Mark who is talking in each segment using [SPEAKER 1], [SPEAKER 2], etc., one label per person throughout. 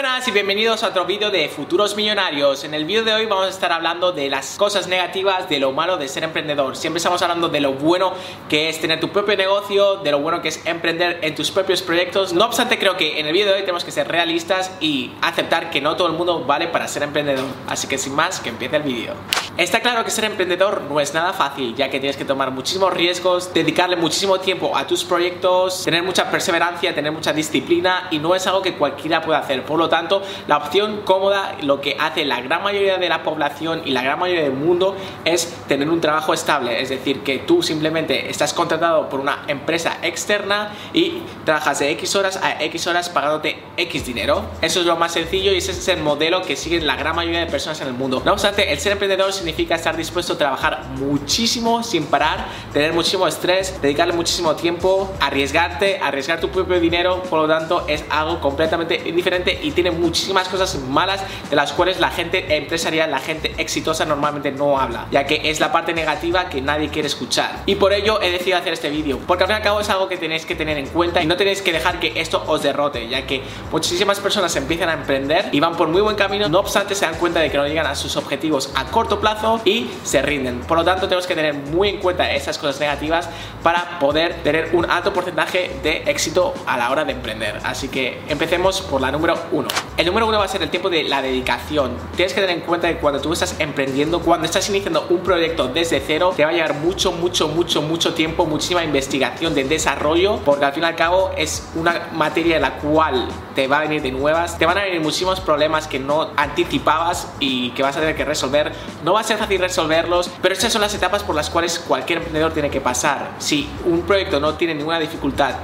[SPEAKER 1] Buenas y bienvenidos a otro vídeo de Futuros Millonarios. En el vídeo de hoy vamos a estar hablando de las cosas negativas, de lo malo de ser emprendedor. Siempre estamos hablando de lo bueno que es tener tu propio negocio, de lo bueno que es emprender en tus propios proyectos. No obstante, creo que en el vídeo de hoy tenemos que ser realistas y aceptar que no todo el mundo vale para ser emprendedor. Así que sin más, que empiece el vídeo. Está claro que ser emprendedor no es nada fácil, ya que tienes que tomar muchísimos riesgos, dedicarle muchísimo tiempo a tus proyectos, tener mucha perseverancia, tener mucha disciplina y no es algo que cualquiera pueda hacer. Por lo tanto, la opción cómoda, lo que hace la gran mayoría de la población y la gran mayoría del mundo es tener un trabajo estable, es decir, que tú simplemente estás contratado por una empresa externa y trabajas de X horas a X horas pagándote X dinero. Eso es lo más sencillo y ese es el modelo que siguen la gran mayoría de personas en el mundo. No obstante, el ser emprendedor significa estar dispuesto a trabajar muchísimo sin parar, tener muchísimo estrés, dedicarle muchísimo tiempo, arriesgarte, arriesgar tu propio dinero, por lo tanto es algo completamente diferente y tiene muchísimas cosas malas de las cuales la gente empresarial, la gente exitosa normalmente no habla, ya que es la parte negativa que nadie quiere escuchar. Y por ello he decidido hacer este vídeo, porque al fin y al cabo es algo que tenéis que tener en cuenta y no tenéis que dejar que esto os derrote, ya que muchísimas personas empiezan a emprender y van por muy buen camino, no obstante se dan cuenta de que no llegan a sus objetivos a corto plazo y se rinden. Por lo tanto, tenemos que tener muy en cuenta esas cosas negativas para poder tener un alto porcentaje de éxito a la hora de emprender. Así que empecemos por la número uno. El número uno va a ser el tiempo de la dedicación. Tienes que tener en cuenta que cuando tú estás emprendiendo, cuando estás iniciando un proyecto desde cero, te va a llevar mucho, mucho, mucho, mucho tiempo, muchísima investigación de desarrollo, porque al fin y al cabo es una materia en la cual te va a venir de nuevas, te van a venir muchísimos problemas que no anticipabas y que vas a tener que resolver. No va a ser fácil resolverlos, pero estas son las etapas por las cuales cualquier emprendedor tiene que pasar. Si un proyecto no tiene ninguna dificultad,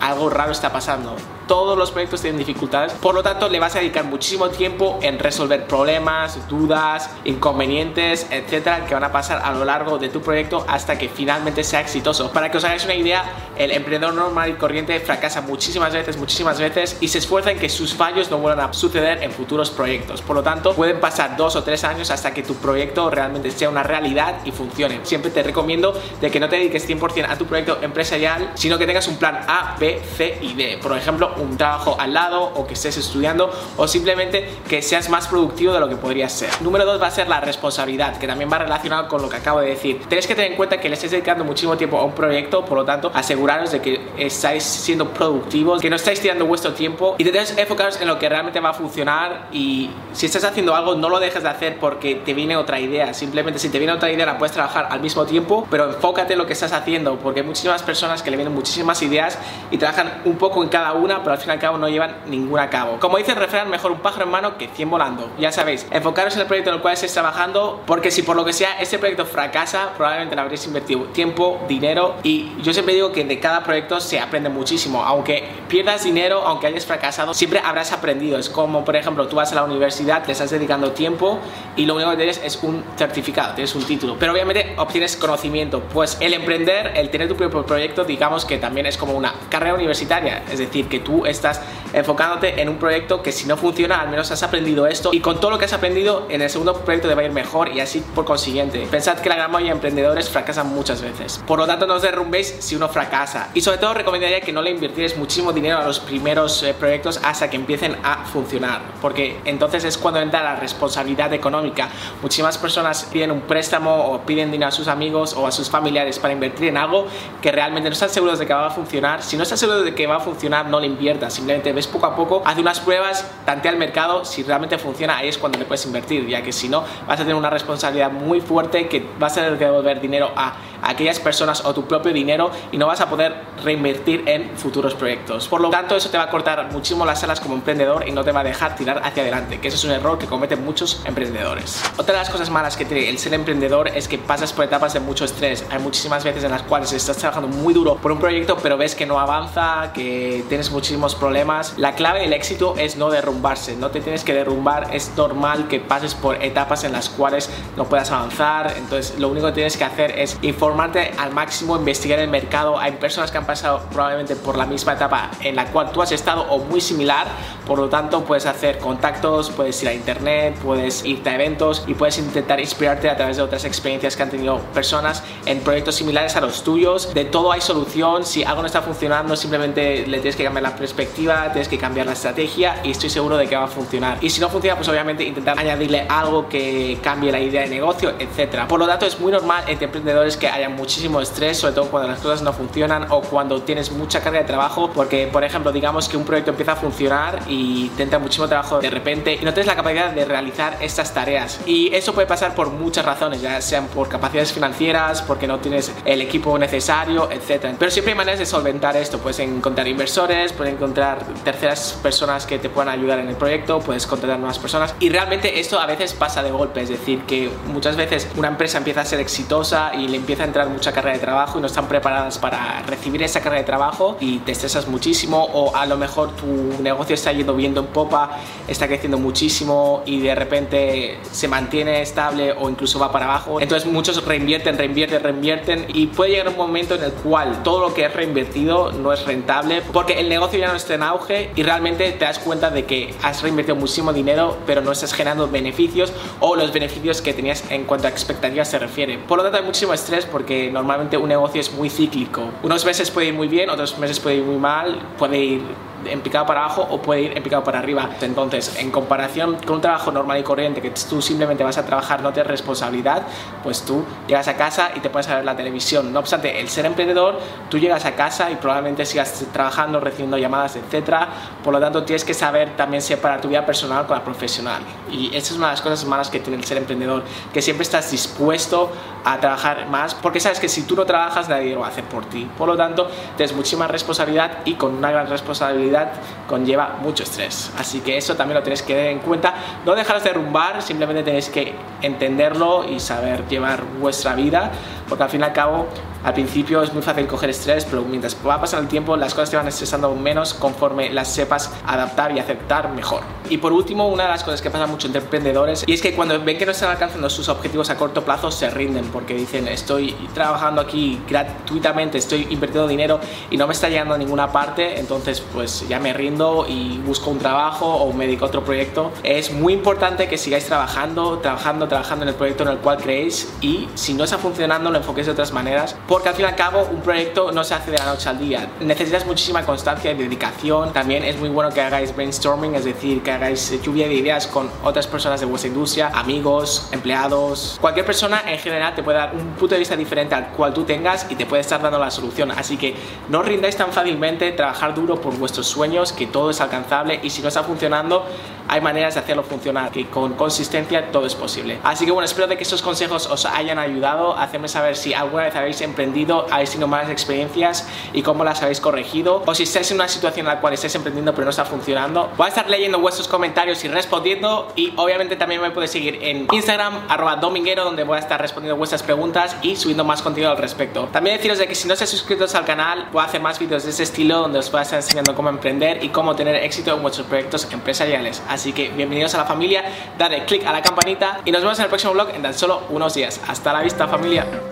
[SPEAKER 1] algo raro está pasando todos los proyectos tienen dificultades, por lo tanto le vas a dedicar muchísimo tiempo en resolver problemas, dudas, inconvenientes, etcétera, que van a pasar a lo largo de tu proyecto hasta que finalmente sea exitoso. Para que os hagáis una idea, el emprendedor normal y corriente fracasa muchísimas veces, muchísimas veces y se esfuerza en que sus fallos no vuelvan a suceder en futuros proyectos. Por lo tanto, pueden pasar dos o tres años hasta que tu proyecto realmente sea una realidad y funcione. Siempre te recomiendo de que no te dediques 100% a tu proyecto empresarial, sino que tengas un plan A, B, C y D. Por ejemplo, un trabajo al lado o que estés estudiando o simplemente que seas más productivo de lo que podrías ser. Número dos va a ser la responsabilidad, que también va relacionado con lo que acabo de decir. Tenéis que tener en cuenta que le estáis dedicando muchísimo tiempo a un proyecto, por lo tanto, aseguraros de que estáis siendo productivos, que no estáis tirando vuestro tiempo y debéis enfocaros en lo que realmente va a funcionar y si estás haciendo algo no lo dejes de hacer porque te viene otra idea, simplemente si te viene otra idea la puedes trabajar al mismo tiempo, pero enfócate en lo que estás haciendo porque hay muchísimas personas que le vienen muchísimas ideas y trabajan un poco en cada una, pero al fin y al cabo no llevan ninguna a cabo. Como dice el refrán, mejor un pájaro en mano que 100 volando. Ya sabéis, enfocaros en el proyecto en el cual estéis trabajando, porque si por lo que sea este proyecto fracasa, probablemente le habréis invertido tiempo, dinero y yo siempre digo que de cada proyecto se aprende muchísimo. Aunque pierdas dinero, aunque hayas fracasado, siempre habrás aprendido. Es como, por ejemplo, tú vas a la universidad, te estás dedicando tiempo y lo único que tienes es un certificado, tienes un título. Pero obviamente obtienes conocimiento. Pues el emprender, el tener tu propio proyecto, digamos que también es como una carrera universitaria. Es decir, que tú estás enfocándote en un proyecto que si no funciona, al menos has aprendido esto y con todo lo que has aprendido en el segundo proyecto te va a ir mejor y así por consiguiente. Pensad que la gran mayoría de emprendedores fracasan muchas veces. Por lo tanto, no os derrumbéis si uno fracasa. Y sobre todo recomendaría que no le invirtierais muchísimo dinero a los primeros eh, proyectos hasta que empiecen a funcionar, porque entonces es cuando entra la responsabilidad económica. Muchísimas personas piden un préstamo o piden dinero a sus amigos o a sus familiares para invertir en algo que realmente no están seguros de que va a funcionar. Si no estás seguro de que va a funcionar, no le Simplemente ves poco a poco, haz unas pruebas, tantea al mercado. Si realmente funciona, ahí es cuando le puedes invertir, ya que si no, vas a tener una responsabilidad muy fuerte que vas a tener que devolver dinero a aquellas personas o tu propio dinero y no vas a poder reinvertir en futuros proyectos. Por lo tanto, eso te va a cortar muchísimo las alas como emprendedor y no te va a dejar tirar hacia adelante, que ese es un error que cometen muchos emprendedores. Otra de las cosas malas que tiene el ser emprendedor es que pasas por etapas de mucho estrés. Hay muchísimas veces en las cuales estás trabajando muy duro por un proyecto, pero ves que no avanza, que tienes muchísimos problemas. La clave del éxito es no derrumbarse, no te tienes que derrumbar, es normal que pases por etapas en las cuales no puedas avanzar, entonces lo único que tienes que hacer es informarte al máximo, investigar el mercado. Hay personas que han pasado probablemente por la misma etapa en la cual tú has estado o muy similar, por lo tanto puedes hacer contactos, puedes ir a internet, puedes irte a eventos y puedes intentar inspirarte a través de otras experiencias que han tenido personas en proyectos similares a los tuyos. De todo hay solución, si algo no está funcionando simplemente le tienes que cambiar la perspectiva, tienes que cambiar la estrategia y estoy seguro de que va a funcionar. Y si no funciona, pues obviamente intentar añadirle algo que cambie la idea de negocio, etcétera. Por lo tanto, es muy normal entre emprendedores que haya muchísimo estrés, sobre todo cuando las cosas no funcionan o cuando tienes mucha carga de trabajo, porque por ejemplo, digamos que un proyecto empieza a funcionar y te entra muchísimo trabajo de repente y no tienes la capacidad de realizar estas tareas. Y eso puede pasar por muchas razones, ya sean por capacidades financieras, porque no tienes el equipo necesario, etcétera. Pero siempre hay maneras de solventar esto. Puedes encontrar inversores, puedes encontrar terceras personas que te puedan ayudar en el proyecto, puedes contratar nuevas personas. Y realmente esto a veces pasa de golpe, es decir, que muchas veces una empresa empieza a ser exitosa y le empieza a entrar mucha carga de trabajo y no están preparadas para recibir esa carga de trabajo y te estresas muchísimo o a lo mejor tu negocio está yendo viendo en popa, está creciendo muchísimo y de repente se mantiene estable o incluso va para abajo. Entonces muchos reinvierten, reinvierten, reinvierten y puede llegar un momento en el cual todo lo que es reinvertido no es rentable porque el negocio ya no está en auge y realmente te das cuenta de que has reinvertido muchísimo dinero pero no estás generando beneficios o los beneficios que tenías en cuanto a expectativas se refiere. Por lo tanto hay muchísimo estrés porque normalmente un negocio es muy cíclico. Unos meses puede ir muy bien, otros meses puede ir muy mal, puede ir en picado para abajo o puede ir en picado para arriba. Entonces, en comparación con un trabajo normal y corriente que tú simplemente vas a trabajar, no tienes responsabilidad, pues tú llegas a casa y te puedes ver la televisión. No obstante, el ser emprendedor, tú llegas a casa y probablemente sigas trabajando, recibiendo llamadas, etcétera. Por lo tanto, tienes que saber también separar tu vida personal con la profesional. Y esa es una de las cosas malas que tiene el ser emprendedor, que siempre estás dispuesto a trabajar más, porque sabes que si tú no trabajas, nadie lo va a hacer por ti. Por lo tanto, tienes muchísima responsabilidad y con una gran responsabilidad conlleva mucho estrés. Así que eso también lo tenéis que tener en cuenta. No dejaros derrumbar, simplemente tenéis que entenderlo y saber llevar vuestra vida, porque al fin y al cabo al principio es muy fácil coger estrés, pero mientras va pasando el tiempo las cosas te van estresando menos conforme las sepas adaptar y aceptar mejor. Y por último, una de las cosas que pasa mucho entre emprendedores y es que cuando ven que no están alcanzando sus objetivos a corto plazo se rinden porque dicen estoy trabajando aquí gratuitamente, estoy invirtiendo dinero y no me está llegando a ninguna parte, entonces pues ya me rindo y busco un trabajo o me dedico a otro proyecto. Es muy importante que sigáis trabajando, trabajando, trabajando en el proyecto en el cual creéis y si no está funcionando lo enfoquéis de otras maneras porque al fin y al cabo un proyecto no se hace de la noche al día. Necesitas muchísima constancia y dedicación. También es muy bueno que hagáis brainstorming, es decir, que hagáis lluvia de ideas con otras personas de vuestra industria, amigos, empleados. Cualquier persona en general te puede dar un punto de vista diferente al cual tú tengas y te puede estar dando la solución. Así que no rindáis tan fácilmente, trabajar duro por vuestros sueños, que todo es alcanzable y si no está funcionando, hay maneras de hacerlo funcionar, que con consistencia todo es posible. Así que bueno, espero de que estos consejos os hayan ayudado. Hacerme saber si alguna vez habéis emprendido, habéis tenido malas experiencias y cómo las habéis corregido. O si estáis en una situación en la cual estáis emprendiendo pero no está funcionando. Voy a estar leyendo vuestros comentarios y respondiendo. Y obviamente también me podéis seguir en Instagram, arroba dominguero, donde voy a estar respondiendo vuestras preguntas y subiendo más contenido al respecto. También deciros de que si no estáis suscritos al canal, voy a hacer más vídeos de este estilo donde os voy a estar enseñando cómo emprender y cómo tener éxito en vuestros proyectos empresariales. Así que bienvenidos a la familia, dale click a la campanita y nos vemos en el próximo vlog en tan solo unos días. Hasta la vista familia.